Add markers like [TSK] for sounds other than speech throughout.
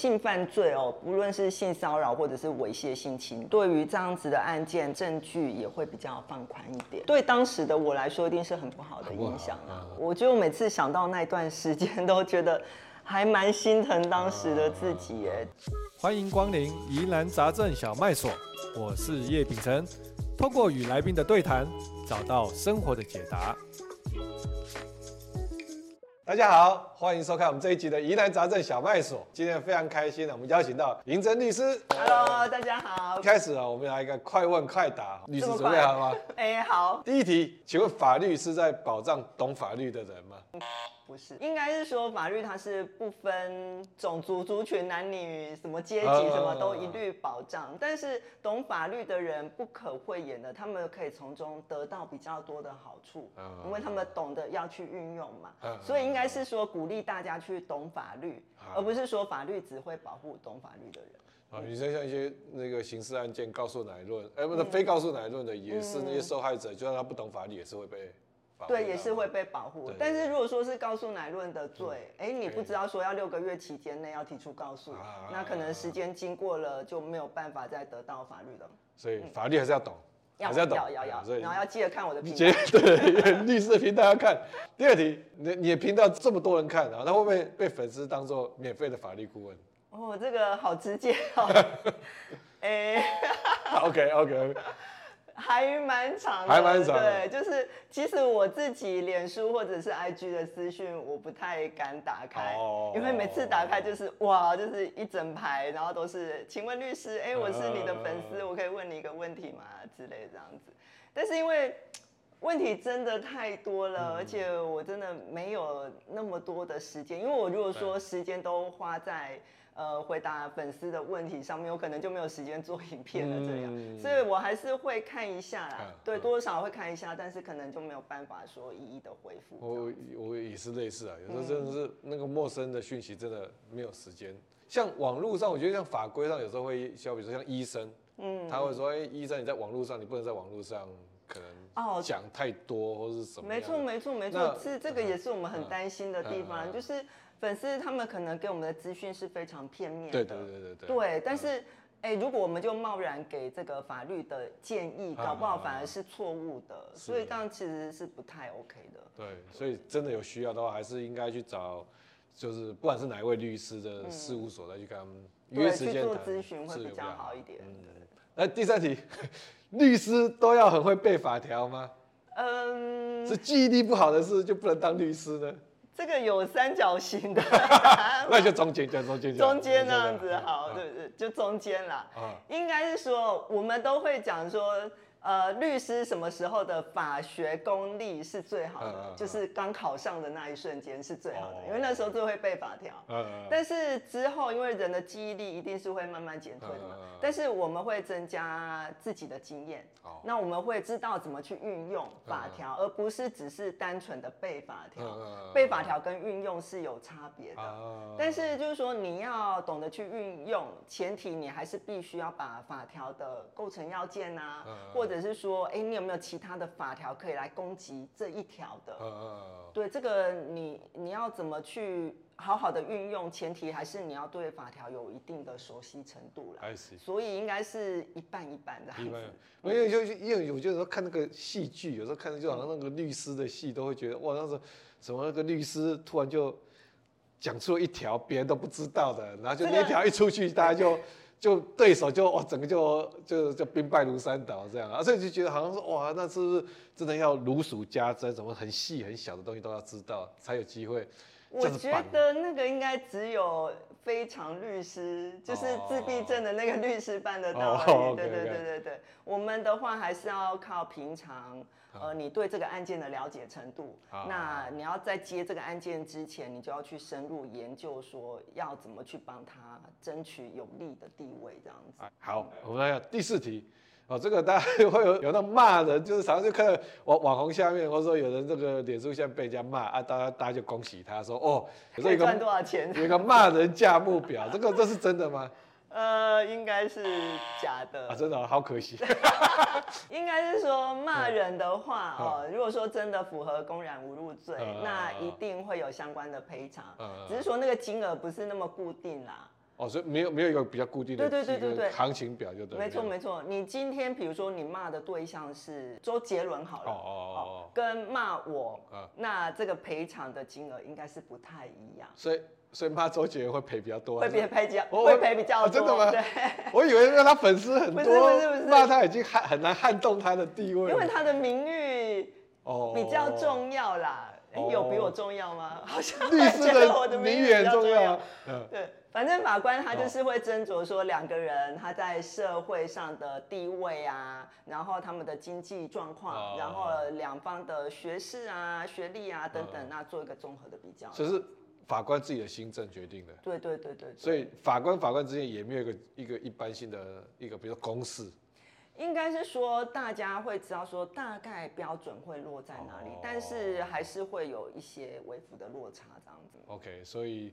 性犯罪哦，不论是性骚扰或者是猥亵性侵，对于这样子的案件，证据也会比较放宽一点。对当时的我来说，一定是很不好的影响啊。我觉得我每次想到那段时间，都觉得还蛮心疼当时的自己耶。欢迎光临疑难杂症小卖所，我是叶秉成，通过与来宾的对谈，找到生活的解答。大家好，欢迎收看我们这一集的疑难杂症小麦所。今天非常开心，我们邀请到银珍律师。Hello，大家好。一开始啊，我们来一个快问快答，律师准备好了吗？[LAUGHS] 哎，好。第一题，请问法律是在保障懂法律的人吗？不是，应该是说法律它是不分种族、族群、男女、什么阶级，什么都一律保障。但是懂法律的人不可讳言的，他们可以从中得到比较多的好处，因为他们懂得要去运用嘛。所以应该是说鼓励大家去懂法律，而不是说法律只会保护懂法律的人。啊，你说像一些那个刑事案件告诉乃论，哎，不是非告诉乃论的，也是那些受害者，就算他不懂法律，也是会被。对，也是会被保护。但是如果说是告诉乃论的罪，哎、嗯，你不知道说要六个月期间内要提出告诉，啊、那可能时间经过了就没有办法再得到法律了。所以法律还是要懂，嗯、还是要懂，要要要。然后要记得看我的频道。对，律师的频道要看。第二题，你你的频道这么多人看，然后他会不会被粉丝当做免费的法律顾问？哦，这个好直接哦。哎，OK OK。还蛮长的，还蛮长的。对，就是其实我自己脸书或者是 IG 的私讯，我不太敢打开，哦、因为每次打开就是哇，就是一整排，然后都是，请问律师，哎、欸，我是你的粉丝，我可以问你一个问题吗？之类这样子。但是因为问题真的太多了，而且我真的没有那么多的时间，因为我如果说时间都花在。呃，回答粉丝的问题上面，我可能就没有时间做影片了，这样，嗯、所以我还是会看一下啦，啊、对，多多少少会看一下，但是可能就没有办法说一一的回复。我我也是类似啊，有时候真的是那个陌生的讯息，真的没有时间。嗯、像网络上，我觉得像法规上有时候会，像比如说像医生，嗯，他会说，哎、欸，医生你在网络上，你不能在网络上可能哦讲太多或是什么。没错没错没错，是这个也是我们很担心的地方，就是。粉丝他们可能给我们的资讯是非常片面的，对对对对对。对，但是，哎，如果我们就贸然给这个法律的建议，搞不好反而是错误的，所以这样其实是不太 OK 的。对，所以真的有需要的话，还是应该去找，就是不管是哪一位律师的事务所再去跟他们约时间去做咨询会比较好一点。嗯。那第三题，[LAUGHS] 律师都要很会背法条吗？嗯。是记忆力不好的事就不能当律师呢？这个有三角形的，[LAUGHS] 那就中间，就中间，中间那样子好，对对，就中间啦。应该是说，我们都会讲说。呃，律师什么时候的法学功力是最好的？嗯、就是刚考上的那一瞬间是最好的，嗯、因为那时候就会背法条。但是之后，因为人的记忆力一定是会慢慢减退的嘛。嗯、但是我们会增加自己的经验。嗯、那我们会知道怎么去运用法条，嗯、而不是只是单纯的背法条。嗯、背法条跟运用是有差别的。嗯、但是就是说，你要懂得去运用，前提你还是必须要把法条的构成要件啊，嗯、或或者是说，哎，你有没有其他的法条可以来攻击这一条的？对，这个你你要怎么去好好的运用？前提还是你要对法条有一定的熟悉程度了。所以应该是一半一半的。一半。因为就因为有些时候看那个戏剧，有时候看的就好像那个律师的戏，都会觉得哇，那时候什么那个律师突然就讲出了一条别人都不知道的，然后就那条一出去，大家就。就对手就哇，整个就就就兵败如山倒这样啊，所以就觉得好像说哇，那是不是真的要如数家珍，什么很细很小的东西都要知道才有机会。我觉得那个应该只有非常律师，就是自闭症的那个律师办得到而已。Oh, okay, okay. 对对对对对，我们的话还是要靠平常。呃，你对这个案件的了解程度，好那你要在接这个案件之前，你就要去深入研究，说要怎么去帮他争取有利的地位，这样子。好，我们来看第四题。哦，这个大家 [LAUGHS] 会有有那骂人，就是常常就看到网网红下面，或者说有人这个脸书下面被人家骂啊，大家大家就恭喜他说哦，可以赚多少钱？有一个骂人价目表，这个这是真的吗？[LAUGHS] 呃，应该是假的啊，真的好可惜。[LAUGHS] 应该是说骂人的话哦，如果说真的符合公然侮辱罪，那一定会有相关的赔偿。只是说那个金额不是那么固定啦。哦，所以没有没有一个比较固定的对对对对对行情表就对。没错没错，你今天比如说你骂的对象是周杰伦好了，哦哦哦，跟骂我，那这个赔偿的金额应该是不太一样。所以所以骂周杰伦会赔比较多，会赔赔比较会赔比较多。真的吗？对，[LAUGHS] 我以为让他粉丝很多，不是不是不是，骂他已经撼很难撼动他的地位，因为他的名誉哦比较重要啦。哎，有比我重要吗？[LAUGHS] 好像律师的名誉很重要。对。反正法官他就是会斟酌说两个人他在社会上的地位啊，然后他们的经济状况，然后两方的学识啊、学历啊等等，那做一个综合的比较。这是法官自己的心政决定的。对对对对。所以法官法官之间也没有一个一个一般性的一个比如说公式。应该是说大家会知道说大概标准会落在哪里，但是还是会有一些微幅的落差这样子。OK，所以。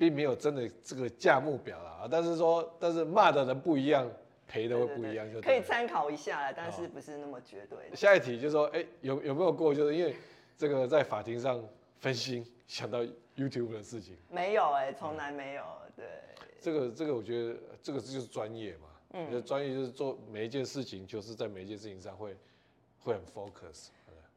并没有真的这个价目表啦，但是说，但是骂的人不一样，赔的会不一样，就可以参考一下，但是不是那么绝对。下一题就是说，哎，有有没有过？就是因为这个在法庭上分心想到 YouTube 的事情？没有哎，从来没有。对，这个这个我觉得这个就是专业嘛，嗯，专业就是做每一件事情，就是在每一件事情上会会很 focus。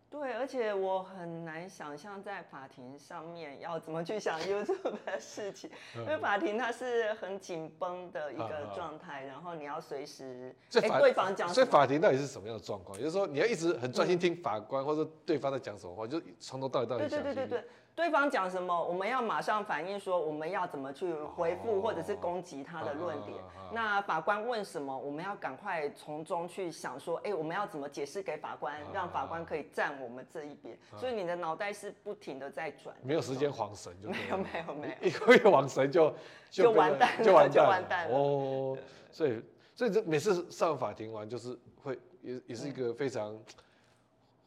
对，而且我很难想象在法庭上面要怎么去想 [LAUGHS] YouTube 的事情，因为法庭它是很紧绷的一个状态，然后你要随时哎对方讲，所以法庭到底是什么样的状况？就是说你要一直很专心听法官或者对方在讲什么话，就从头到尾到底。对对对对对。对方讲什么，我们要马上反应，说我们要怎么去回复，或者是攻击他的论点。那法官问什么，我们要赶快从中去想说，哎，我们要怎么解释给法官，让法官可以站我们这一边。所以你的脑袋是不停的在转，没有时间晃神就没有没有没有，一 [LAUGHS] 个晃神就 [LAUGHS] 就完蛋了，就完蛋了，就完蛋了哦。所以所以这每次上法庭完，就是会也也是一个非常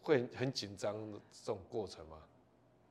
会很紧张的这种过程嘛。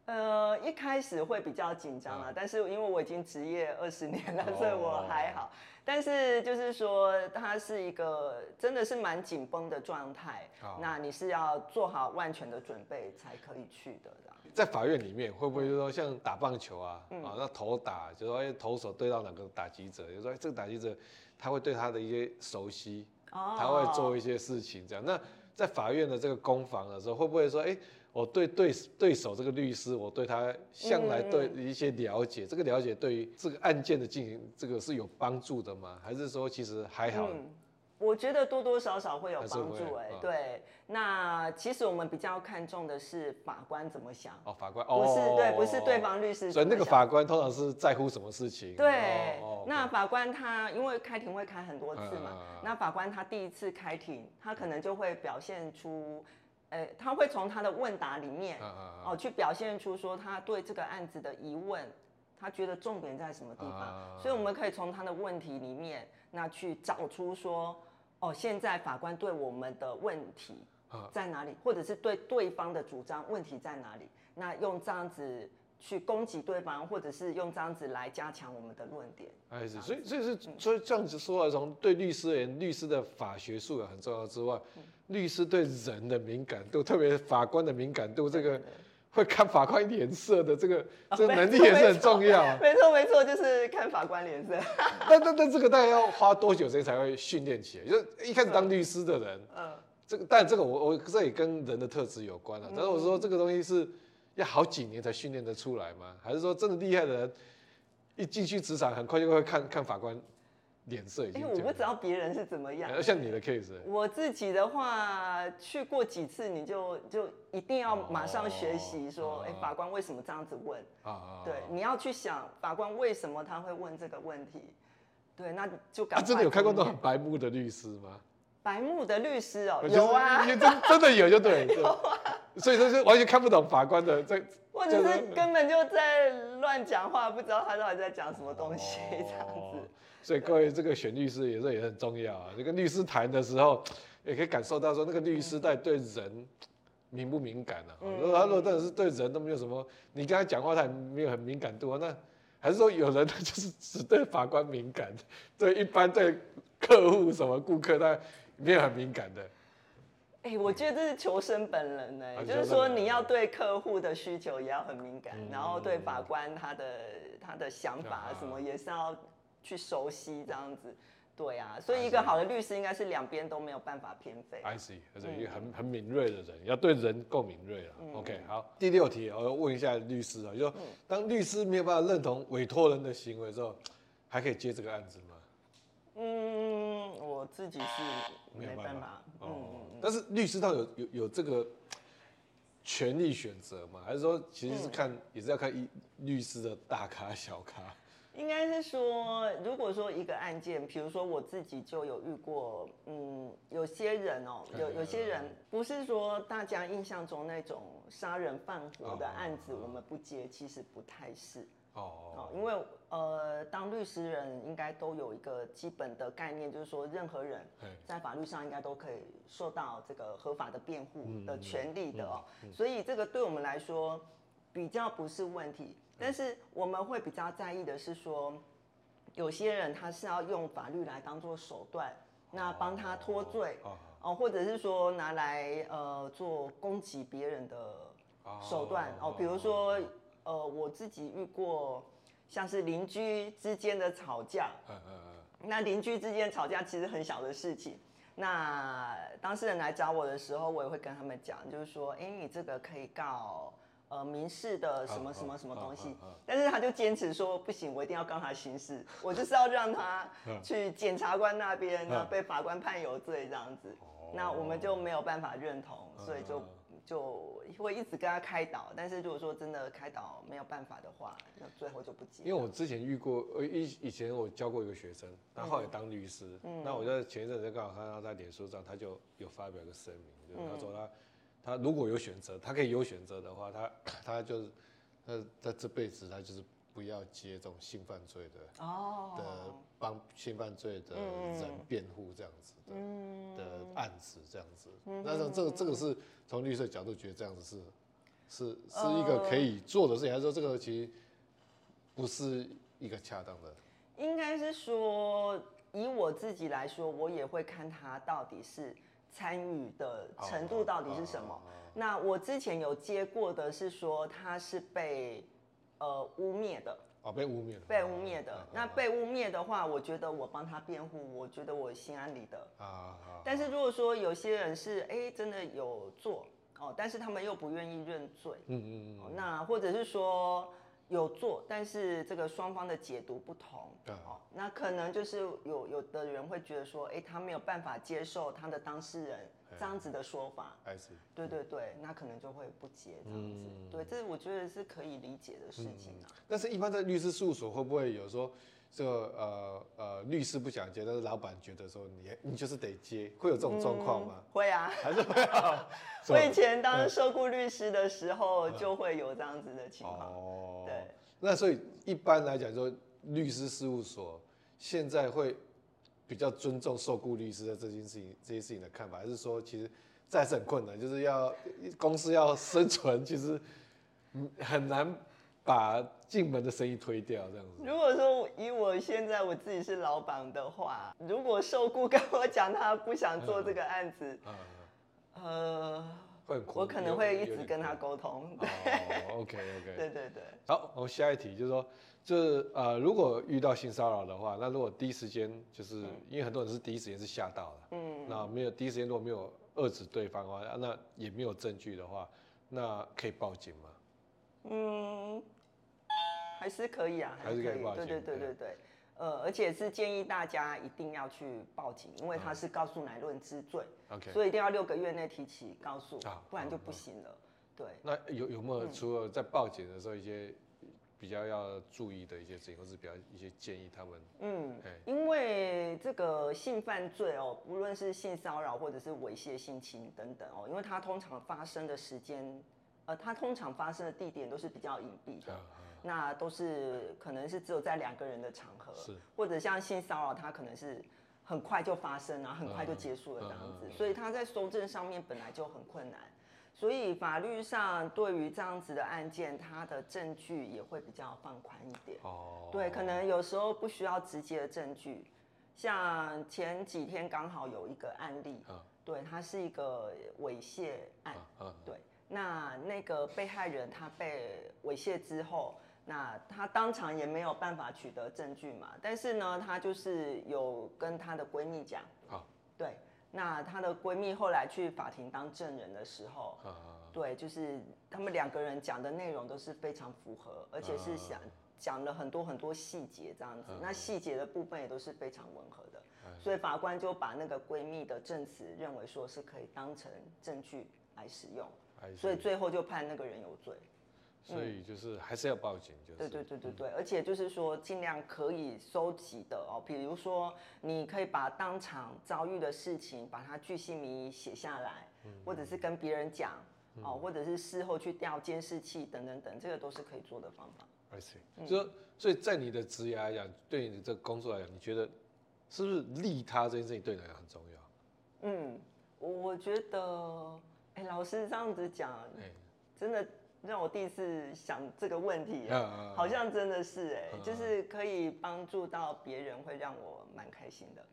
呃，一开始会比较紧张啊，但是因为我已经职业二十年了，所以我还好。但是就是说，它是一个真的是蛮紧绷的状态，那你是要做好万全的准备才可以去的。在法院里面，会不会就说像打棒球啊，啊，那投打，就是说投手对到哪个打击者，就说这个打击者他会对他的一些熟悉，他会做一些事情这样。那在法院的这个攻防的时候，会不会说，哎？我对对对手这个律师，我对他向来对一些了解，嗯、这个了解对于这个案件的进行，这个是有帮助的吗？还是说其实还好？嗯、我觉得多多少少会有帮助、欸。哎，对。那其实我们比较看重的是法官怎么想。哦，法官，不是、哦、对，不是对方律师。所以那个法官通常是在乎什么事情？对。哦、那法官他因为开庭会开很多次嘛，嗯、那法官他第一次开庭，他可能就会表现出。欸、他会从他的问答里面，哦，去表现出说他对这个案子的疑问，他觉得重点在什么地方，所以我们可以从他的问题里面，那去找出说，哦，现在法官对我们的问题在哪里，或者是对对方的主张问题在哪里，那用这样子。去攻击对方，或者是用这样子来加强我们的论点。哎，是，所以所以是所以这样子说来，从对律师而言，律师的法学素养很重要之外，嗯、律师对人的敏感度，特别法官的敏感度，这个会看法官脸色的这个、哦、这个能力也是很重要。没错没错，就是看法官脸色。[LAUGHS] 但但但这个大概要花多久时间才会训练起来？就是一开始当律师的人，嗯，这个但这个我我这也跟人的特质有关了。但是我说这个东西是。要好几年才训练得出来吗？还是说真的厉害的人一进去职场很快就会看看法官脸色？已经，因为我不知道别人是怎么样。像你的 case，我自己的话去过几次，你就就一定要马上学习说，哎，法官为什么这样子问？啊对，你要去想法官为什么他会问这个问题？对，那就赶快。真的有看过那种很白目的律师吗？白目的律师哦，有啊，真真的有就对，[LAUGHS] 有啊，所以说是完全看不懂法官的这，或者是根本就在乱讲话，不知道他到底在讲什么东西 [LAUGHS] 这样子。所以各位这个选律师也是也很重要啊，这跟律师谈的时候也可以感受到说那个律师在对人敏不敏感啊？如果他如果真的是对人都没有什么，你跟他讲话他也没有很敏感度啊，那还是说有人他就是只对法官敏感，对一般对客户什么顾客他。没有很敏感的，哎、欸，我觉得这是求生本能呢，嗯、就是说你要对客户的需求也要很敏感，嗯、然后对法官他的他的想法什么也是要去熟悉这样子。对啊，所以一个好的律师应该是两边都没有办法偏废。I see，而且一个很很敏锐的人，要对人够敏锐了。嗯、OK，好，第六题我要问一下律师啊，就说当律师没有办法认同委托人的行为之后，还可以接这个案子吗？嗯，我自己是没办法。办法哦，嗯、但是律师他有有有这个权利选择吗？还是说其实是看、嗯、也是要看一律师的大咖小咖？应该是说，如果说一个案件，比如说我自己就有遇过，嗯，有些人哦，有有些人不是说大家印象中那种杀人放火的案子，我们不接，其实不太是哦，因为呃，当律师人应该都有一个基本的概念，就是说任何人在法律上应该都可以受到这个合法的辩护的权利的哦，所以这个对我们来说比较不是问题。但是我们会比较在意的是说，有些人他是要用法律来当做手段，那帮他脱罪哦，或者是说拿来呃做攻击别人的手段哦，比如说呃我自己遇过像是邻居之间的吵架，那邻居之间吵架其实很小的事情，那当事人来找我的时候，我也会跟他们讲，就是说，哎，你这个可以告。呃，民事的什么什么什么东西，但是他就坚持说不行，我一定要告他刑事，我就是要让他 [LAUGHS] 去检察官那边，然后被法官判有罪这样子，那我们就没有办法认同，所以就就会一直跟他开导，但是如果说真的开导没有办法的话，那最后就不接。因为我之前遇过，呃以以前我教过一个学生，他后来当律师，嗯那我在前一阵子刚好看到在脸书上，他就有发表一个声明，就是他说他。他如果有选择，他可以有选择的话，他他就是他他这辈子他就是不要接这种性犯罪的哦的帮性犯罪的人辩护这样子的、嗯、的案子这样子。那这这个这个是从律师的角度觉得这样子是是是一个可以做的事情，还是说这个其实不是一个恰当的？应该是说，以我自己来说，我也会看他到底是。参与的程度到底是什么？那我之前有接过的是说他是被呃污蔑的哦，被污蔑被污蔑的。那被污蔑的话，我觉得我帮他辩护，我觉得我心安理得啊。但是如果说有些人是哎、欸、真的有做哦，但是他们又不愿意认罪，嗯嗯嗯，那或者是说。有做，但是这个双方的解读不同，对哦，那可能就是有有的人会觉得说，哎，他没有办法接受他的当事人这样子的说法，哎，对对对，那可能就会不接这样子，嗯、对，这我觉得是可以理解的事情但是，一般在律师事务所会不会有说，这个呃呃律师不想接，但是老板觉得说你你就是得接，会有这种状况吗？嗯、会啊，还是会啊。[LAUGHS] 我以前当受雇律师的时候，就会有这样子的情况。哦，对。那所以一般来讲说，律师事务所现在会比较尊重受雇律师的这件事情，这些事情的看法，还是说其实这还是很困难，就是要公司要生存，[LAUGHS] 其实很难把进门的生意推掉这样子。如果说以我现在我自己是老板的话，如果受雇跟我讲他不想做这个案子，嗯嗯呃，会我可能会一直跟他沟通。[LAUGHS] 对哦，OK OK。对对对。好，我们下一题就是说，就是呃，如果遇到性骚扰的话，那如果第一时间就是、嗯、因为很多人是第一时间是吓到了，嗯，那没有第一时间如果没有遏制对方的话，那也没有证据的话，那可以报警吗？嗯，还是可以啊，还是可以，报警。对对对对对。对呃，而且是建议大家一定要去报警，因为他是告诉乃论之罪，OK，所以一定要六个月内提起告诉，不然就不行了。对，那有有没有除了在报警的时候一些比较要注意的一些事情，或是比较一些建议他们？嗯，因为这个性犯罪哦，不论是性骚扰或者是猥亵、性侵等等哦，因为它通常发生的时间，呃，它通常发生的地点都是比较隐蔽的。那都是可能是只有在两个人的场合，是。或者像性骚扰，它可能是很快就发生，然后很快就结束了这样子，所以他在搜证上面本来就很困难，所以法律上对于这样子的案件，它的证据也会比较放宽一点。哦，对，可能有时候不需要直接的证据，像前几天刚好有一个案例，对，它是一个猥亵案，对，那那个被害人他被猥亵之后。那她当场也没有办法取得证据嘛，但是呢，她就是有跟她的闺蜜讲，好，对，那她的闺蜜后来去法庭当证人的时候，对，就是他们两个人讲的内容都是非常符合，而且是想讲了很多很多细节这样子，那细节的部分也都是非常吻合的，所以法官就把那个闺蜜的证词认为说是可以当成证据来使用，所以最后就判那个人有罪。所以就是还是要报警，就是对对对对对，而且就是说尽量可以收集的哦，比如说你可以把当场遭遇的事情把它巨细靡遗写下来，或者是跟别人讲哦，或者是事后去调监视器等等等，这个都是可以做的方法。I see，就说所以在你的职业来讲，对你的这个工作来讲，你觉得是不是利他这件事情对你来讲很重要？嗯，我觉得，哎，老师这样子讲，真的。让我第一次想这个问题，好像真的是哎，就是可以帮助到别人，会让我蛮开心的。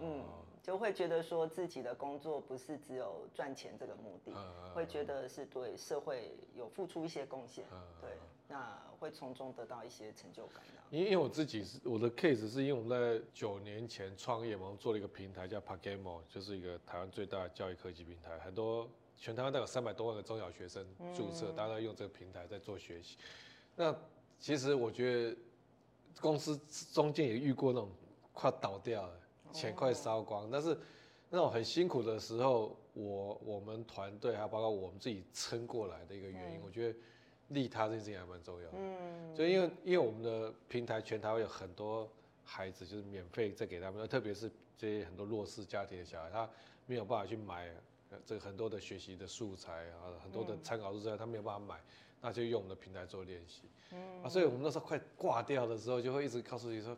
嗯，就会觉得说自己的工作不是只有赚钱这个目的，会觉得是对社会有付出一些贡献。对，那会从中得到一些成就感。因为我自己是我的 case，是因为我们在九年前创业嘛，我们做了一个平台叫 PaGamO，就是一个台湾最大的教育科技平台，很多。全台湾大概有三百多万个中小学生注册，大家都用这个平台在做学习。那其实我觉得公司中间也遇过那种快倒掉了，钱快烧光，但是那种很辛苦的时候，我我们团队还有包括我们自己撑过来的一个原因，我觉得利他这件事情还蛮重要的。嗯，就因为因为我们的平台全台湾有很多孩子，就是免费在给他们，特别是这些很多弱势家庭的小孩，他没有办法去买。这个很多的学习的素材啊，很多的参考素材，他没有办法买，那就用我们的平台做练习。嗯啊，所以我们那时候快挂掉的时候，就会一直告诉你说，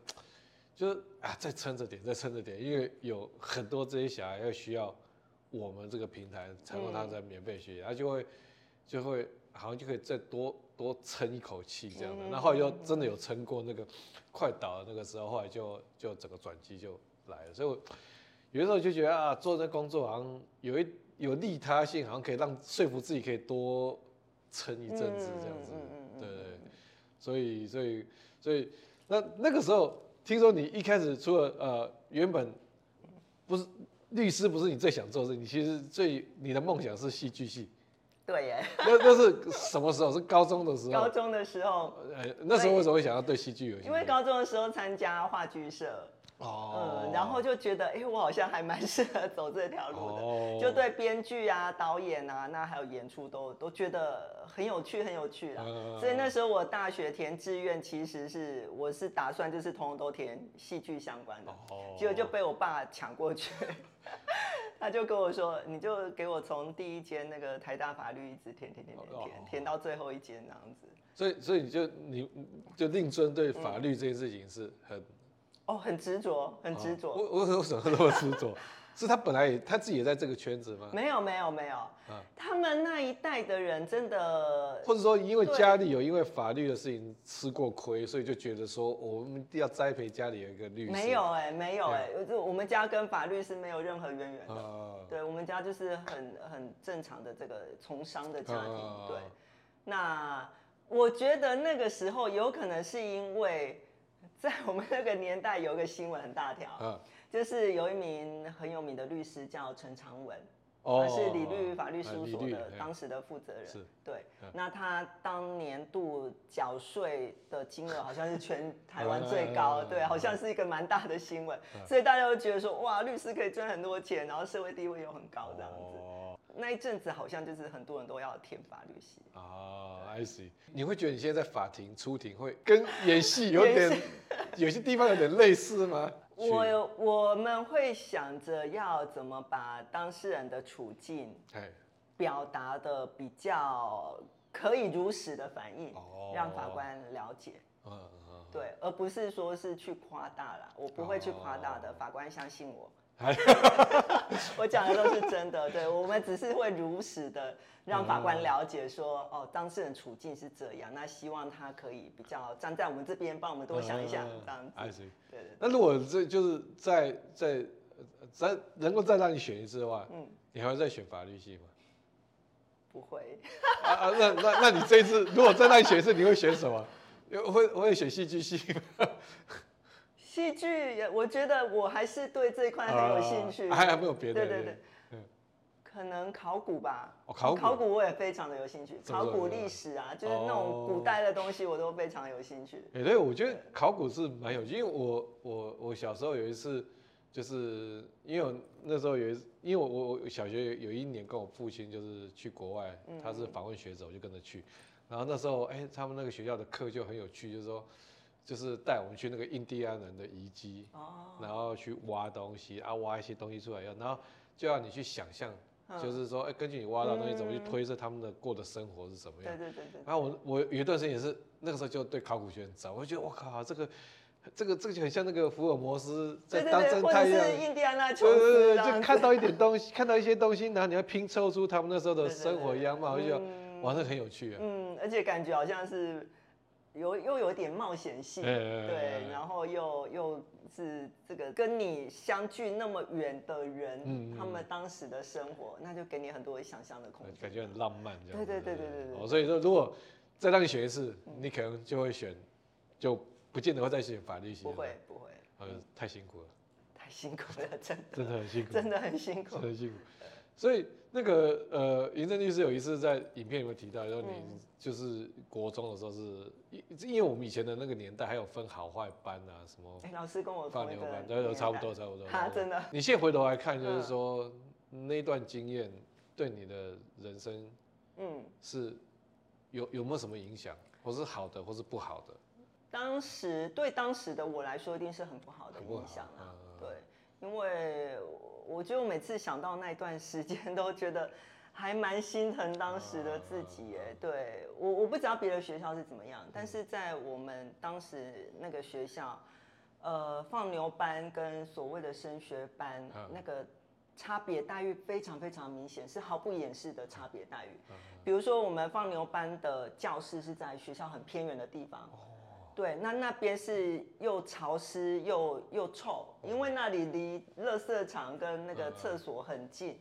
就是啊，再撑着点，再撑着点，因为有很多这些小孩要需要我们这个平台才能让他在免费学习，他就会就会好像就可以再多多撑一口气这样的。那后来就真的有撑过那个快倒的那个时候，后来就就整个转机就来了。所以我有的时候就觉得啊，做这工作好像有一。有利他性，好像可以让说服自己可以多撑一阵子这样子，对对，所以所以所以那那个时候，听说你一开始除了呃原本不是律师，不是你最想做的事，你其实最你的梦想是戏剧系。对耶。那那是什么时候？是高中的时候。高中的时候。呃，那时候为什么会想要对戏剧有兴趣？因为高中的时候参加话剧社。哦、嗯，然后就觉得，哎、欸，我好像还蛮 [LAUGHS] 适合走这条路的，哦、就对编剧啊、导演啊，那还有演出都都觉得很有趣，很有趣啦。嗯、所以那时候我大学填志愿，其实是我是打算就是通通都填戏剧相关的，哦、结果就被我爸抢过去，[LAUGHS] 他就跟我说，你就给我从第一间那个台大法律一直填填填填填，填到最后一间这样子。所以，所以你就你就令尊对法律这件事情是很。哦，很执着，很执着。我我为什么那么执着？[LAUGHS] 是他本来也他自己也在这个圈子吗？没有没有没有，他们那一代的人真的，或者说因为家里有因为法律的事情吃过亏，所以就觉得说我们一定要栽培家里有一个律师。没有哎，没有哎，就我们家跟法律是没有任何渊源的。对，我们家就是很很正常的这个从商的家庭。对，那我觉得那个时候有可能是因为。在我们那个年代，有一个新闻很大条，嗯、就是有一名很有名的律师叫陈长文，哦、他是李律法律事务所的当时的负责人。是，对。啊、那他当年度缴税的金额好像是全 [LAUGHS] 台湾最高，啊、对，好像是一个蛮大的新闻，啊、所以大家都觉得说，哇，律师可以赚很多钱，然后社会地位又很高，这样子。哦那一阵子好像就是很多人都要填法律系啊，I see。你会觉得你现在在法庭出庭会跟演戏有点，[LAUGHS] 有些地方有点类似吗？我我们会想着要怎么把当事人的处境，表达的比较可以如实的反映，让法官了解。对，而不是说是去夸大啦，我不会去夸大的，法官相信我。[LAUGHS] 我讲的都是真的，对，我们只是会如实的让法官了解说，哦，当事人处境是这样，那希望他可以比较站在我们这边，帮我们多想一想，这样子。对对。那如果这就是在在再能够再让你选一次的话，嗯，你还会再选法律系吗？不会。啊啊，那那那你这一次如果再让你选一次，你会选什么？有 [LAUGHS] 会我会选戏剧系。戏剧也，我觉得我还是对这一块很有兴趣。[LAUGHS] 还有没有别的？对对对。可能考古吧，哦、考古，考古我也非常的有兴趣，考古历史啊，就是那种古代的东西，我都非常有兴趣。哎、哦，对，我觉得考古是蛮有趣，因为我我我小时候有一次，就是因为我那时候有一次，因为我我我小学有一年跟我父亲就是去国外，他是访问学者，我就跟着去。然后那时候，哎，他们那个学校的课就很有趣，就是说，就是带我们去那个印第安人的遗迹，然后去挖东西啊，挖一些东西出来，然后就要你去想象。就是说，哎，根据你挖到东西，怎么去推测他们的过的生活是什么样？对对对对。然后我我有一段时间也是那个时候就对考古学很早，我就觉得我靠，这个这个这个就很像那个福尔摩斯在当侦探一样，印第安纳琼斯，对对对，就看到一点东西，看到一些东西，然后你要拼凑出他们那时候的生活样貌，我就觉得哇，那很有趣啊。嗯，而且感觉好像是。有又有点冒险性，对，然后又又是这个跟你相距那么远的人，他们当时的生活，那就给你很多想象的空间，感觉很浪漫，这样。对对对对对对。所以说，如果再让你选一次，你可能就会选，就不见得会再选法律系。不会不会，呃太辛苦了。太辛苦了，真的。真的很辛苦。真的很辛苦。真的很辛苦。所以那个呃，银正律师有一次在影片里面提到，说你就是国中的时候是，因因为我们以前的那个年代还有分好坏班啊什么。哎，老师跟我放牛班，对，都差不多差不多。啊真的。你现在回头来看，就是说那段经验对你的人生，嗯，是有有没有什么影响，或是好的，或是不好的？当时对当时的我来说，一定是很不好的影响啊。对，因为。我觉得我每次想到那段时间，[LAUGHS] 都觉得还蛮心疼当时的自己。哎，对，我我不知道别的学校是怎么样，但是在我们当时那个学校，呃，放牛班跟所谓的升学班那个差别待遇非常非常明显，是毫不掩饰的差别待遇。比如说，我们放牛班的教室是在学校很偏远的地方。对，那那边是又潮湿又又臭，因为那里离垃圾场跟那个厕所很近，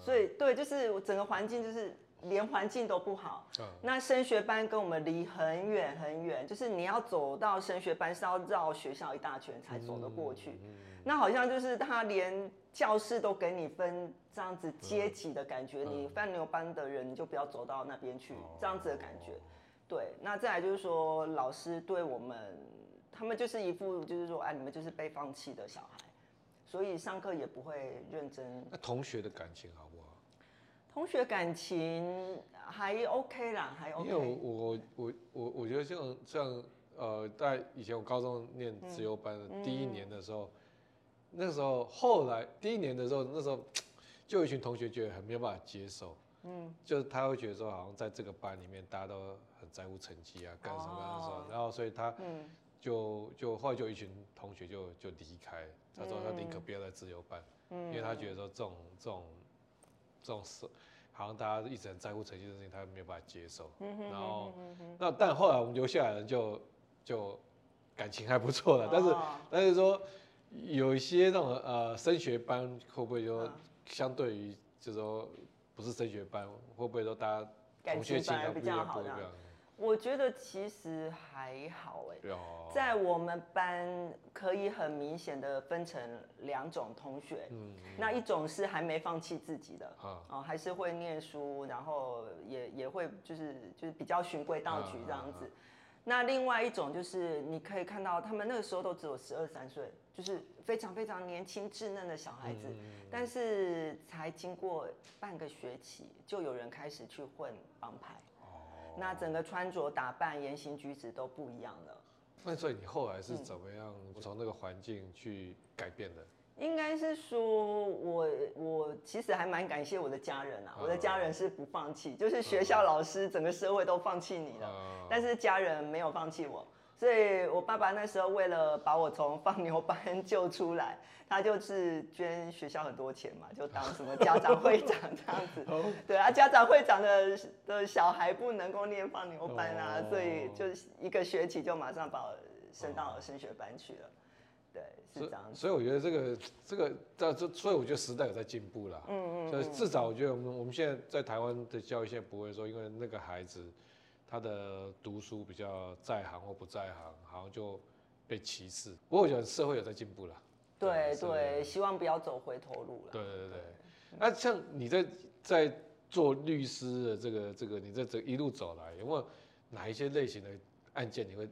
所以对，就是整个环境就是连环境都不好。那升学班跟我们离很远很远，就是你要走到升学班是要绕学校一大圈才走得过去。那好像就是他连教室都给你分这样子阶级的感觉，你放牛班的人你就不要走到那边去，这样子的感觉。对，那再来就是说，老师对我们，他们就是一副就是说，哎，你们就是被放弃的小孩，所以上课也不会认真。那同学的感情好不好？同学感情还 OK 啦，还 OK。因为我我我我觉得像像呃，在以前我高中念自由班的第一年的时候，嗯、那时候后来第一年的时候，那时候 [TSK] 就有一群同学觉得很没有办法接受，嗯，就是他会觉得说，好像在这个班里面大家都很。在乎成绩啊，干什么的时候，然后所以他就就后来就一群同学就就离开，他说他宁可不要在自由班，因为他觉得说这种这种这种事，好像大家一直很在乎成绩的事情，他没有办法接受。然后那但后来我们留下来人就就感情还不错了，但是但是说有一些那种呃升学班会不会就相对于就是说不是升学班会不会都大家同学情感比较好？我觉得其实还好哎，在我们班可以很明显的分成两种同学，那一种是还没放弃自己的，哦，还是会念书，然后也也会就是就是比较循规蹈矩这样子。那另外一种就是你可以看到他们那个时候都只有十二三岁，就是非常非常年轻稚嫩的小孩子，但是才经过半个学期，就有人开始去混帮派。那整个穿着打扮、言行举止都不一样了。那所以你后来是怎么样从那个环境去改变的？应该是说我我其实还蛮感谢我的家人啊，我的家人是不放弃，就是学校老师、整个社会都放弃你了，但是家人没有放弃我。所以，我爸爸那时候为了把我从放牛班 [LAUGHS] 救出来，他就是捐学校很多钱嘛，就当什么家长会长这样子。[LAUGHS] 对啊，家长会长的的小孩不能够念放牛班啊，所以就一个学期就马上把我升到了升学班去了。对，是这样子。所以我觉得这个这个这这，所以我觉得时代有在进步了。嗯嗯。所以至少我觉得我们我们现在在台湾的教育现在不会说，因为那个孩子。他的读书比较在行或不在行，好像就被歧视。不过我觉得社会有在进步了。对对，希望不要走回头路了。对对对。那像你在在做律师的这个这个，你在这一路走来，有没有哪一些类型的案件你会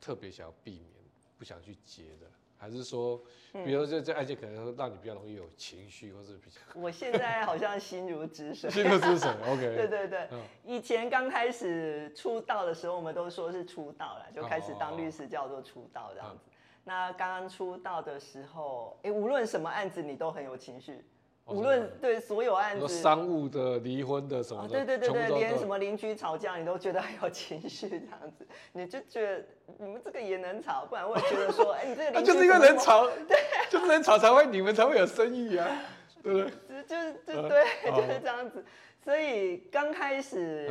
特别想要避免、不想去接的？还是说，比如说这这案件可能会让你比较容易有情绪，或是比较 [LAUGHS]…… 我现在好像心如止水。心如止水，OK。[LAUGHS] 对对对，以前刚开始出道的时候，我们都说是出道了，就开始当律师叫做出道这样子。那刚刚出道的时候，哎，无论什么案子你都很有情绪。无论对所有案子，商务的、离婚的什么的，对对对对，连什么邻居吵架，你都觉得很有情绪这样子，你就觉得你们这个也能吵，不然我也觉得说，哎，你这个 [LAUGHS] 邻居就是因为能吵，对，就是能吵才会你们才会有生意啊，对不对？[LAUGHS] 就是就对，就是这样子。所以刚开始，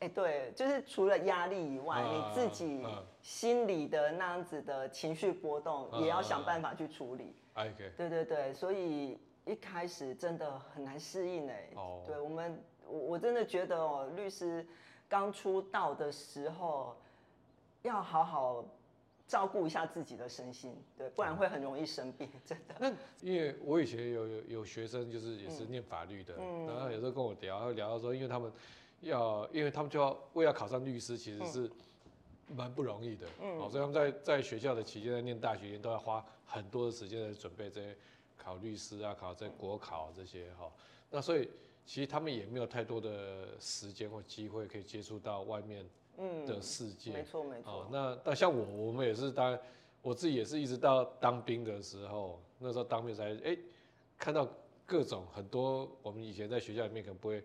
哎，对，就是除了压力以外，你自己心里的那样子的情绪波动，也要想办法去处理。OK，对对对，所以。一开始真的很难适应哎，oh. 对我们，我我真的觉得哦，律师刚出道的时候，要好好照顾一下自己的身心，对，不然会很容易生病，[LAUGHS] 真的。那因为我以前有有有学生，就是也是念法律的，嗯、然后有时候跟我聊，聊到说，因为他们要，因为他们就要为了考上律师，其实是蛮不容易的，嗯，所以他们在在学校的期间，在念大学都要花很多的时间来准备这些。考律师啊，考在国考这些哈，那所以其实他们也没有太多的时间或机会可以接触到外面的世界。没错没错。那那像我，我们也是当我自己也是一直到当兵的时候，那时候当兵才哎看到各种很多我们以前在学校里面可能不会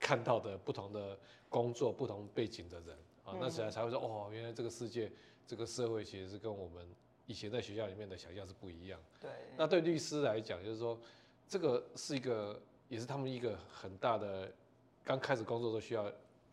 看到的不同的工作、不同背景的人啊，那时候才会说哦，原来这个世界、这个社会其实是跟我们。以前在学校里面的想象是不一样。对。那对律师来讲，就是说，这个是一个，也是他们一个很大的，刚开始工作都需要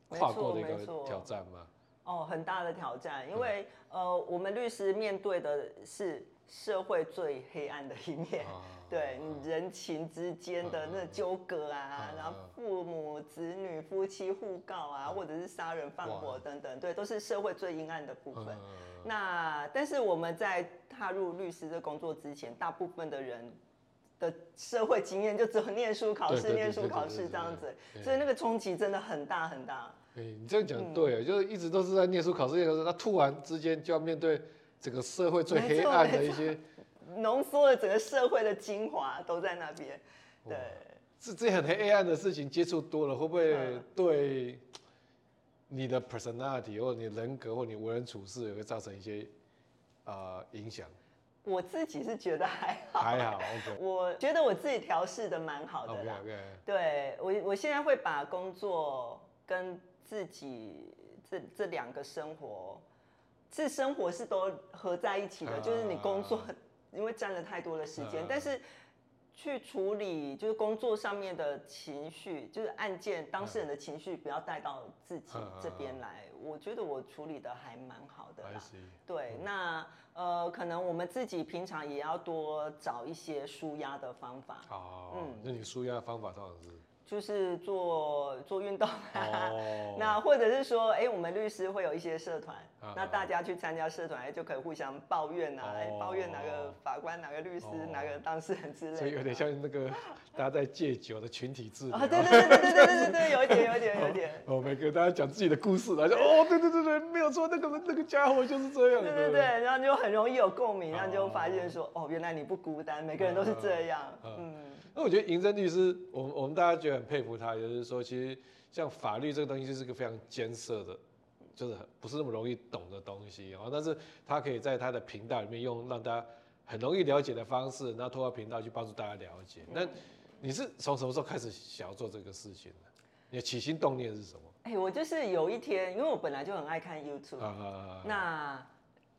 跨过的一个挑战嘛。哦，很大的挑战，因为、嗯、呃，我们律师面对的是社会最黑暗的一面。啊、[LAUGHS] 对，人情之间的那纠葛啊，啊然后父母子女、夫妻互告啊，啊或者是杀人放火等等，对，都是社会最阴暗的部分。啊那但是我们在踏入律师的工作之前，大部分的人的社会经验就只有念书考试、念书考试这样子，所以那个冲击真的很大很大。哎，你这样讲对，就是一直都是在念书考试、念书，那突然之间就要面对整个社会最黑暗的一些，浓缩了整个社会的精华都在那边。对，是这很黑暗的事情接触多了，会不会对？你的 personality 或者你人格或你为人处事也会造成一些呃影响。我自己是觉得还好，还好，OK。[LAUGHS] 我觉得我自己调试的蛮好的啦。OK OK。对我，我现在会把工作跟自己这这两个生活，是生活是都合在一起的，啊、就是你工作因为占了太多的时间，啊、但是。去处理就是工作上面的情绪，就是案件当事人的情绪，不要带到自己这边来。我觉得我处理的还蛮好的啦。对，那呃，可能我们自己平常也要多找一些舒压的方法。哦，嗯，那你舒压的方法到底是？就是做做运动啊，[LAUGHS] 那或者是说，哎，我们律师会有一些社团，那大家去参加社团，哎，就可以互相抱怨啊，哎，抱怨哪个法官、哪个律师、哪个当事人之类的。所以有点像那个 [LAUGHS] 大家在戒酒的群体治疗。啊，对对对对对对对对，有一点有一点有一点。哦，每个大家讲自己的故事，然后哦，对对对对，没有错，那个那个家伙就是这样。对对对，然后就很容易有共鸣，然后就发现说，哦，原来你不孤单，每个人都是这样，嗯。那我觉得银针律师，我们我们大家觉得很佩服他，就是说，其实像法律这个东西就是个非常艰涩的，就是不是那么容易懂的东西哦。但是他可以在他的频道里面用让大家很容易了解的方式，然后通过频道去帮助大家了解。那你是从什么时候开始想要做这个事情的？你的起心动念是什么？哎，我就是有一天，因为我本来就很爱看 YouTube，啊，那。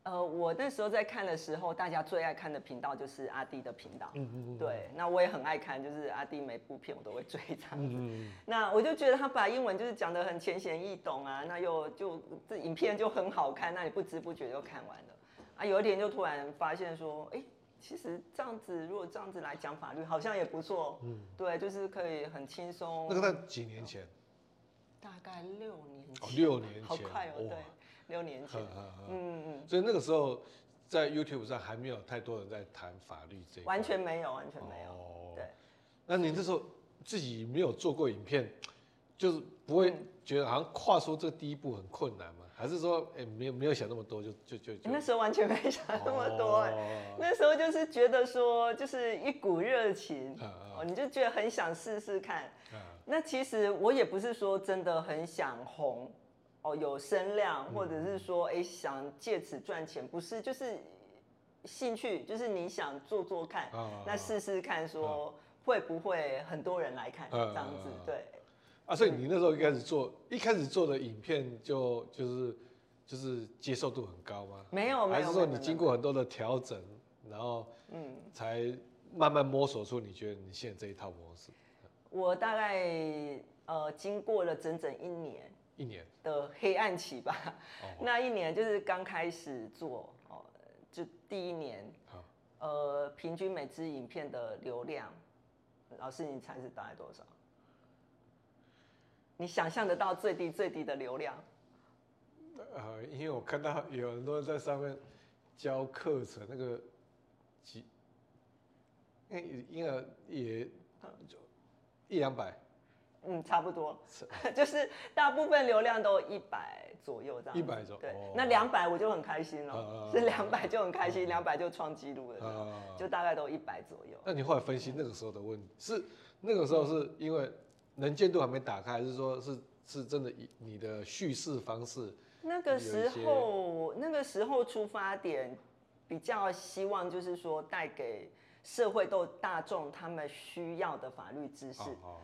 呃，我那时候在看的时候，大家最爱看的频道就是阿弟的频道。嗯嗯嗯。对，那我也很爱看，就是阿弟每部片我都会追这样子。嗯嗯。那我就觉得他把英文就是讲得很浅显易懂啊，那又就这影片就很好看，那你不知不觉就看完了。啊，有一天就突然发现说，哎，其实这样子如果这样子来讲法律，好像也不错。嗯。对，就是可以很轻松。那个在几年前？大概六年前。哦，六年前，好快哦，对，六年前。嗯嗯嗯。所以那个时候在 YouTube 上还没有太多人在谈法律这一块。完全没有，完全没有。哦。对。那你那时候自己没有做过影片，就是不会觉得好像跨出这第一步很困难吗？还是说，哎、欸，没有没有想那么多，就就就，就那时候完全没想那么多，欸，哦、那时候就是觉得说，就是一股热情，哦，哦，你就觉得很想试试看。啊、那其实我也不是说真的很想红，哦，有声量，或者是说，哎、欸，想借此赚钱，不是，就是兴趣，就是你想做做看，哦、那试试看，说会不会很多人来看，哦、这样子，对。啊，所以你那时候一开始做，一开始做的影片就就是就是接受度很高吗？没有，没有。还是说你经过很多的调整，然后嗯，才慢慢摸索出你觉得你现在这一套模式？我大概呃经过了整整一年，一年的黑暗期吧。哦、[LAUGHS] 那一年就是刚开始做哦，就第一年，哦、呃，平均每支影片的流量，老师你猜是大概多少？你想象得到最低最低的流量？呃，因为我看到有很多人在上面教课程，那个几，因为因为也就一两百，嗯，差不多，[LAUGHS] 就是大部分流量都一百左右这样。一百左右，对，那两百我就很开心了，是两百就很开心，两百就创纪录了，就大概都一百左右。那你后来分析那个时候的问题是，那个时候是因为。能见度还没打开，还是说是是真的以你的叙事方式？那个时候，那个时候出发点比较希望就是说带给社会都大众他们需要的法律知识，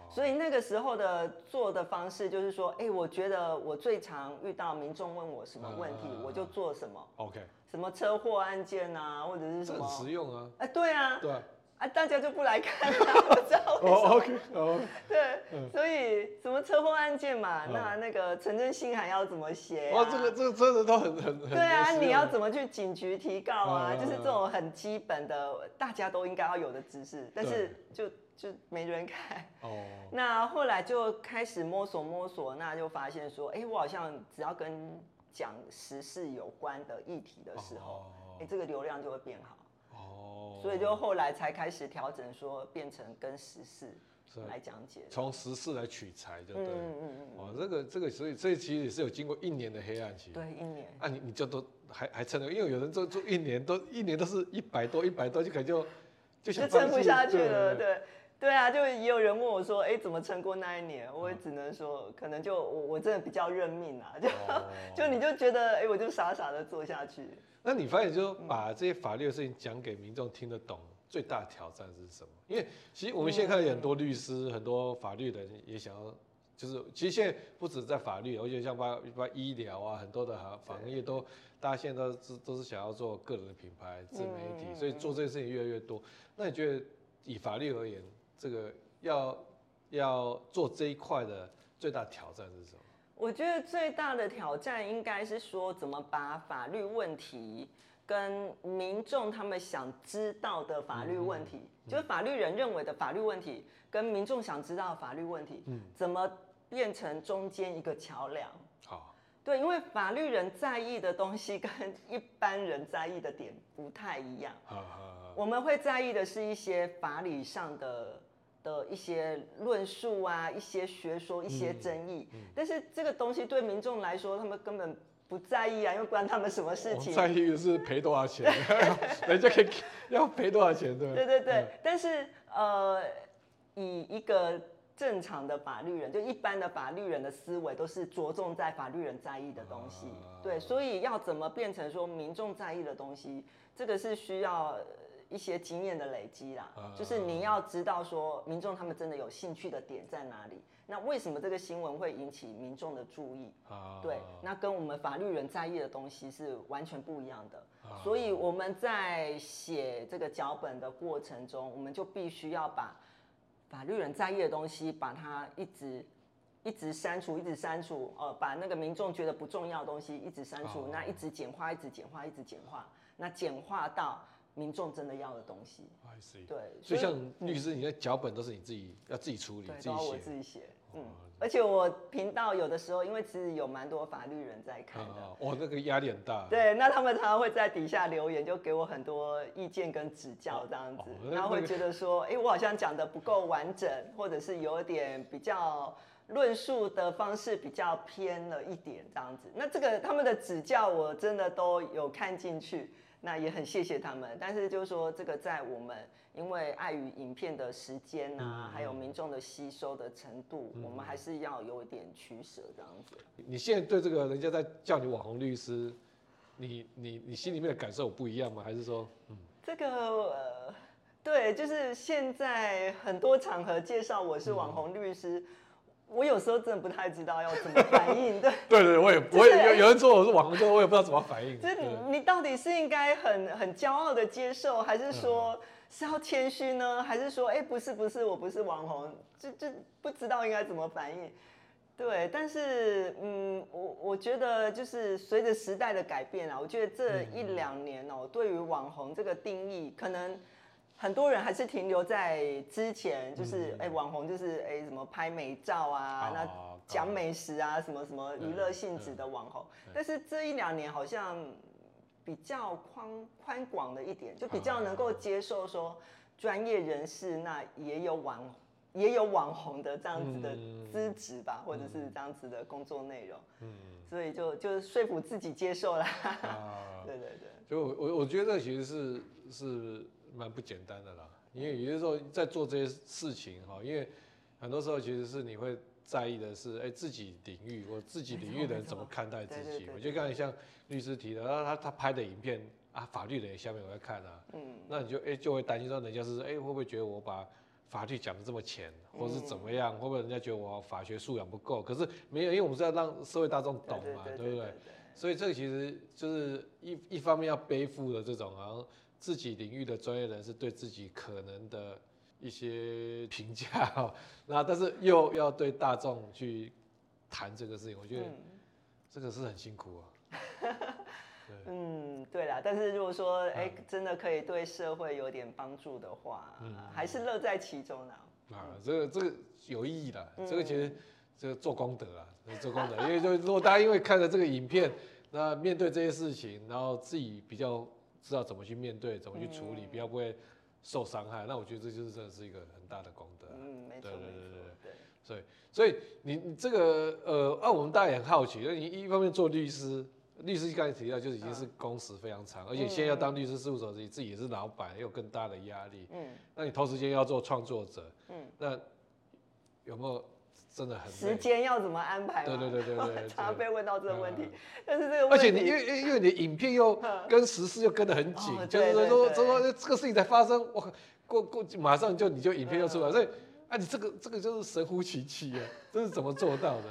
所以那个时候的做的方式就是说，哎，我觉得我最常遇到民众问我什么问题，我就做什么。OK，什么车祸案件啊，或者是什么？很实用啊。哎，对啊。对。啊，大家就不来看 [LAUGHS] 了，我知道为什么。哦，OK，哦。对，所以什么车祸案件嘛，那那个陈真信函要怎么写？哦，这个这个真的都很很很。对啊，你要怎么去警局提告啊？就是这种很基本的，大家都应该要有的知识，但是就就没人看。哦。[LAUGHS] 那后来就开始摸索摸索，那就发现说，哎，我好像只要跟讲时事有关的议题的时候，哎，这个流量就会变好。所以就后来才开始调整，说变成跟时事来讲解，从时事来取材，就对。嗯嗯嗯。哦，这个这个，所以这其实也是有经过一年的黑暗期。对，一年。啊，你你就都还还撑着，因为有人做做一年都一年都是一百多一百多，就可能就就撑不下去了，对对啊，就也有人问我说，哎，怎么撑过那一年？我也只能说，可能就我我真的比较认命啊，就 [LAUGHS] 就你就觉得，哎，我就傻傻的做下去。那你发现，就把这些法律的事情讲给民众听得懂，最大的挑战是什么？因为其实我们现在看到很多律师、很多法律人也想要，就是其实现在不止在法律，而且像把把医疗啊，很多的行行业都，大家现在都是都是想要做个人的品牌、自媒体，所以做这些事情越来越多。那你觉得以法律而言，这个要要做这一块的最大挑战是什么？我觉得最大的挑战应该是说，怎么把法律问题跟民众他们想知道的法律问题，就是法律人认为的法律问题，跟民众想知道的法律问题，嗯、怎么变成中间一个桥梁？好，对，因为法律人在意的东西跟一般人在意的点不太一样。好好好，我们会在意的是一些法理上的。的一些论述啊，一些学说，一些争议，嗯。嗯、但是这个东西对民众来说，他们根本不在意啊，因为关他们什么事情？在意的是赔多少钱，[LAUGHS] 人家可以要赔多少钱，对。对对对，嗯、但是呃，以一个正常的法律人，就一般的法律人的思维，都是着重在法律人在意的东西，啊、对，所以要怎么变成说民众在意的东西，这个是需要。一些经验的累积啦，就是你要知道说民众他们真的有兴趣的点在哪里，那为什么这个新闻会引起民众的注意？对，那跟我们法律人在意的东西是完全不一样的。所以我们在写这个脚本的过程中，我们就必须要把法律人在意的东西，把它一直一直删除，一直删除，呃，把那个民众觉得不重要的东西一直删除，那一直简化，一直简化，一直简化，那简化到。民众真的要的东西。I see. 对，所以像律师，你的脚本都是你自己要自己处理，对，自己写。我自己写。嗯，而且我频道有的时候，因为其实有蛮多法律人在看的，哦，那个压力很大。对，那他们常常会在底下留言，就给我很多意见跟指教这样子，然后会觉得说，哎，我好像讲的不够完整，或者是有点比较论述的方式比较偏了一点这样子。那这个他们的指教，我真的都有看进去。那也很谢谢他们，但是就是说，这个在我们因为碍于影片的时间啊，还有民众的吸收的程度，我们还是要有一点取舍这样子。你现在对这个人家在叫你网红律师，你你你心里面的感受不一样吗？还是说，嗯，这个呃，对，就是现在很多场合介绍我是网红律师。我有时候真的不太知道要怎么反应，[LAUGHS] 对。对对，我也我也。有有人说我是网红之后，我也不知道怎么反应。就是你到底是应该很很骄傲的接受，还是说是要谦虚呢？还是说，哎，不是不是，我不是网红，就就不知道应该怎么反应。对，但是嗯，我我觉得就是随着时代的改变啊，我觉得这一两年哦，对于网红这个定义可能。很多人还是停留在之前，就是哎、网红就是哎、欸，什么拍美照啊，哦、那讲美食啊，哦、什么什么娱乐性质的网红。但是这一两年好像比较宽宽广的一点，就比较能够接受说专业人士那也有网也有网红的这样子的资质吧，嗯、或者是这样子的工作内容。嗯，所以就就说服自己接受了。[LAUGHS] 哦、对对对，就我我觉得其实是是。蛮不简单的啦，因为有些时候在做这些事情哈，因为很多时候其实是你会在意的是，哎，自己领域我自己领域的人怎么看待自己。我觉得刚才像律师提的，他他他拍的影片啊，法律人下面我在看啊，嗯，那你就哎就会担心说，人家是哎会不会觉得我把法律讲的这么浅，或是怎么样，会不会人家觉得我法学素养不够？可是没有，因为我们是要让社会大众懂嘛，对不对？所以这个其实就是一一方面要背负的这种啊。自己领域的专业人士对自己可能的一些评价，[LAUGHS] 那但是又要对大众去谈这个事情，我觉得这个是很辛苦啊。[LAUGHS] 嗯，对啦，但是如果说哎、欸，真的可以对社会有点帮助的话，嗯、还是乐在其中的。啊，这个这个有意义的，这个其实这个做功德啊，做功德，因为就如果大家因为看了这个影片，那面对这些事情，然后自己比较。知道怎么去面对，怎么去处理，嗯、不要不会受伤害。那我觉得这就是真的是一个很大的功德。嗯，没错，对对对对所以，所以你你这个呃，啊，我们大家也很好奇，因为你一方面做律师，律师刚才提到就是已经是工时非常长，嗯、而且现在要当律师事务所，自己自己也是老板，也有更大的压力。嗯。那你同时间要做创作者，嗯，那有没有？真的很时间要怎么安排？对对对对 [LAUGHS] 对，常常被问到这个问题。但是这个问题，而且你因为因为你的影片又跟时事又跟得很紧，就是说说说这个事情才发生，我过过马上就你就影片就出来，所以啊你这个这个就是神乎其技啊，[LAUGHS] 这是怎么做到的？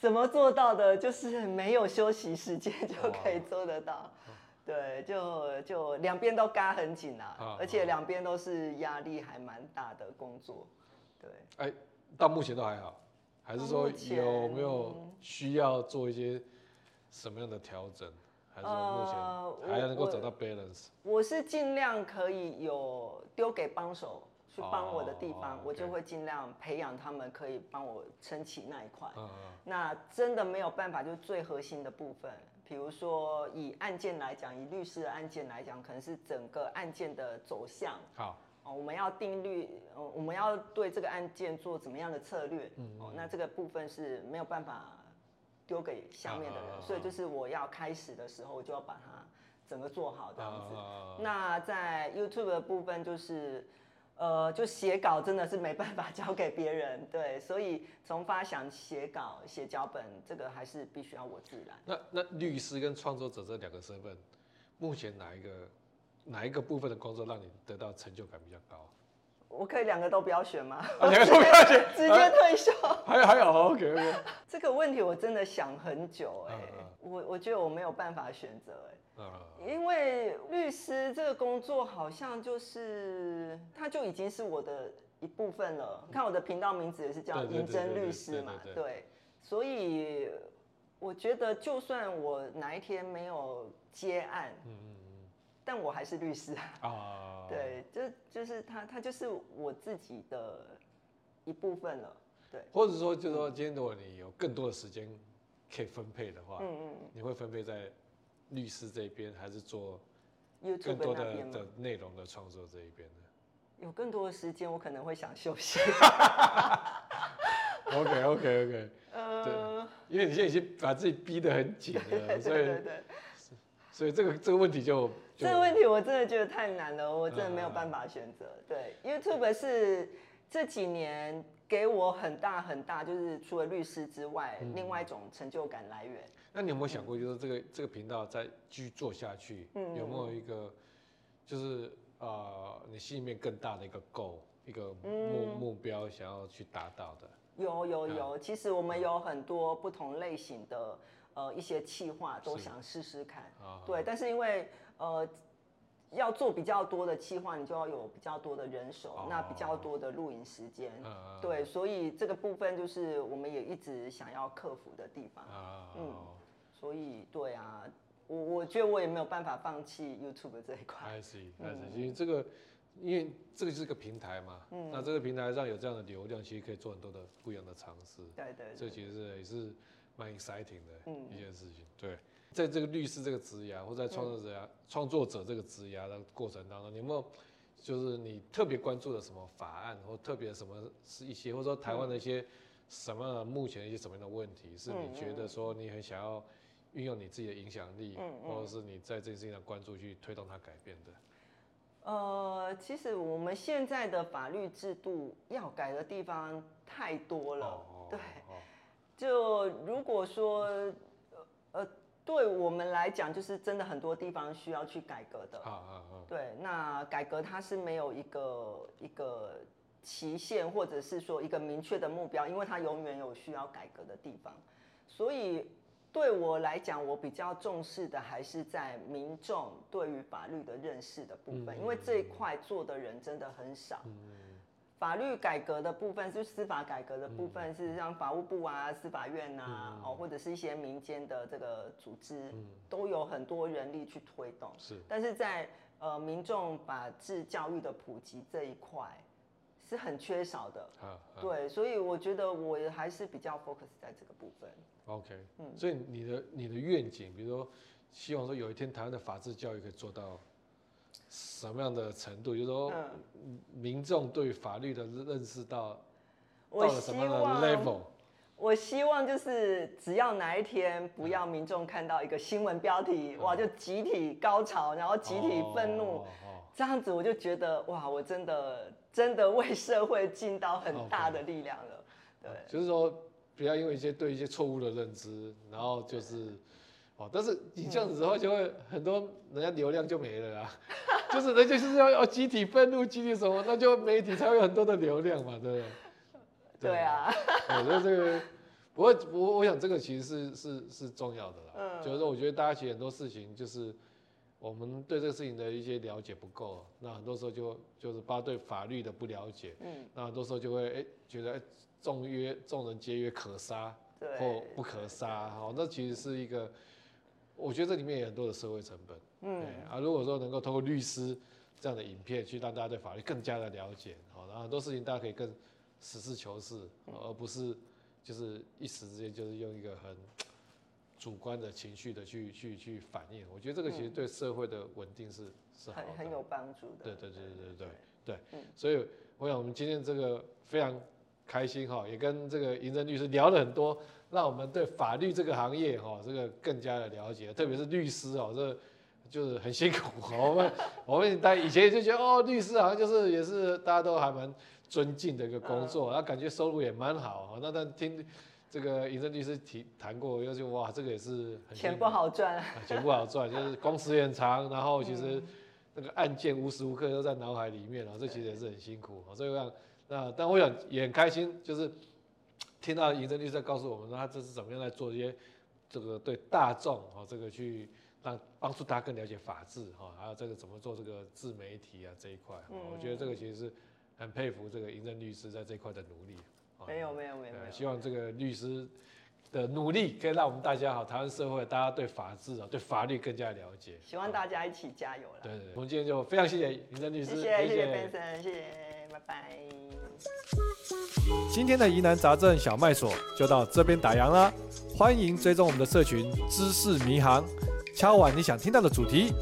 怎么做到的？就是没有休息时间就可以做得到。对，就就两边都嘎很紧啊，而且两边都是压力还蛮大的工作。对，哎，到目前都还好。还是说有没有需要做一些什么样的调整？还是说目前还能够找到 balance？我，我是尽量可以有丢给帮手去帮我的地方，我就会尽量培养他们，可以帮我撑起那一块。那真的没有办法，就是最核心的部分，比如说以案件来讲，以律师的案件来讲，可能是整个案件的走向。好。哦，我们要定律，哦，我们要对这个案件做怎么样的策略？嗯，哦，那这个部分是没有办法丢给下面的人，所以就是我要开始的时候，我就要把它整个做好这样子。那在 YouTube 的部分，就是呃，就写稿真的是没办法 [LAUGHS] 交给别人，对，所以从发想、写稿、写脚本，这个还是必须要我自然。那那律师跟创作者这两个身份，目前哪一个？哪一个部分的工作让你得到成就感比较高？我可以两个都不要选吗？[LAUGHS] 两个都不要选，直接退休。还有还有，OK OK。这个问题我真的想很久哎，我我觉得我没有办法选择哎，因为律师这个工作好像就是，它就已经是我的一部分了。看我的频道名字也是叫银针律师嘛，对，所以我觉得就算我哪一天没有接案。但我还是律师啊。啊，[LAUGHS] 对，就就是他，他就是我自己的一部分了。对，或者说，就是说，今天如果你有更多的时间可以分配的话，嗯嗯，你会分配在律师这边，还是做更多的的内容的创作这一边呢？有更多的时间，我可能会想休息。[LAUGHS] OK OK OK，呃，对，因为你现在已经把自己逼得很紧了，[LAUGHS] 所以，对对对，所以这个这个问题就，就这个问题我真的觉得太难了，我真的没有办法选择。嗯、对，YouTube 是这几年给我很大很大，就是除了律师之外，嗯、另外一种成就感来源。那你有没有想过，就是这个、嗯、这个频道再继续做下去，嗯、有没有一个，就是呃，你心里面更大的一个 goal，一个目、嗯、目标想要去达到的？有有有，其实我们有很多不同类型的呃一些企划都想试试看，对，但是因为呃要做比较多的企划，你就要有比较多的人手，那比较多的录影时间，对，所以这个部分就是我们也一直想要克服的地方，嗯，所以对啊，我我觉得我也没有办法放弃 YouTube 这一块，I see I see，因为这个。因为这个就是个平台嘛，嗯，那这个平台上有这样的流量，其实可以做很多的不一样的尝试。对对，这其实是也是蛮 exciting 的一件事情。对，在这个律师这个职涯，或在创作者、创作者这个职涯的过程当中，你有没有就是你特别关注的什么法案，或特别什么是一些，或者说台湾的一些什么目前一些什么样的问题，是你觉得说你很想要运用你自己的影响力，或者是你在这件事情上关注去推动它改变的？呃，其实我们现在的法律制度要改的地方太多了，哦、对。哦、就如果说，呃，对我们来讲，就是真的很多地方需要去改革的。啊啊啊！对，那改革它是没有一个一个期限，或者是说一个明确的目标，因为它永远有需要改革的地方，所以。对我来讲，我比较重视的还是在民众对于法律的认识的部分，因为这一块做的人真的很少。法律改革的部分，就司法改革的部分，是像法务部啊、司法院啊，哦，或者是一些民间的这个组织，都有很多人力去推动。是，但是在呃民众法治教育的普及这一块，是很缺少的。对，所以我觉得我还是比较 focus 在这个部分。OK，嗯，所以你的你的愿景，比如说，希望说有一天台湾的法治教育可以做到什么样的程度？就是说，民众对法律的认识到到了什么样的 level？我希望就是只要哪一天不要民众看到一个新闻标题，哇，就集体高潮，然后集体愤怒，这样子我就觉得哇，我真的真的为社会尽到很大的力量了。对，就是说。不要因为一些对一些错误的认知，然后就是，哦，但是你这样子的话，就会很多人家流量就没了啦，[LAUGHS] 就是人家就是要要集体愤怒，集体什么，那就媒体才会有很多的流量嘛，对不对？对啊。我觉得这个，不过我我想这个其实是是是重要的啦，嗯，就是说我觉得大家其实很多事情就是我们对这个事情的一些了解不够，那很多时候就就是把对法律的不了解，嗯，那很多时候就会哎觉得哎。众曰众人皆曰可杀，或不可杀，好，那其实是一个，我觉得这里面有很多的社会成本。嗯，啊，如果说能够通过律师这样的影片去让大家对法律更加的了解，好，然后很多事情大家可以更实事求是，而不是就是一时之间就是用一个很主观的情绪的去去去反应。我觉得这个其实对社会的稳定是是很很有帮助的。对对对对对对对，所以我想我们今天这个非常。开心哈，也跟这个银正律师聊了很多，让我们对法律这个行业哈，这个更加的了解，特别是律师哦，这就是很辛苦。我们我们大家以前就觉得哦，律师好像就是也是大家都还蛮尊敬的一个工作，然后感觉收入也蛮好。那但听这个尹正律师提谈过，又就哇，这个也是很钱不好赚，钱不好赚，[LAUGHS] 就是工时也很长，然后其实那个案件无时无刻都在脑海里面啊，这其实也是很辛苦。所以我想。那但我想也很开心，就是听到银正律师在告诉我们说，他这是怎么样来做一些这个对大众哈，这个去让帮助大家更了解法治哈，还有这个怎么做这个自媒体啊这一块，我觉得这个其实是很佩服这个银正律师在这一块的努力。没有没有没有，希望这个律师的努力，可以让我们大家好，台湾社会大家对法治啊，对法律更加了解。希望大家一起加油了。对，对对，我们今天就非常谢谢银珍律师，谢谢谢谢谢，拜拜。今天的疑难杂症小麦所就到这边打烊啦，欢迎追踪我们的社群知识迷航，敲完你想听到的主题，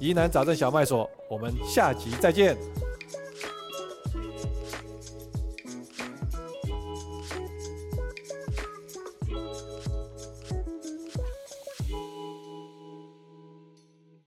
疑难杂症小麦所，我们下集再见。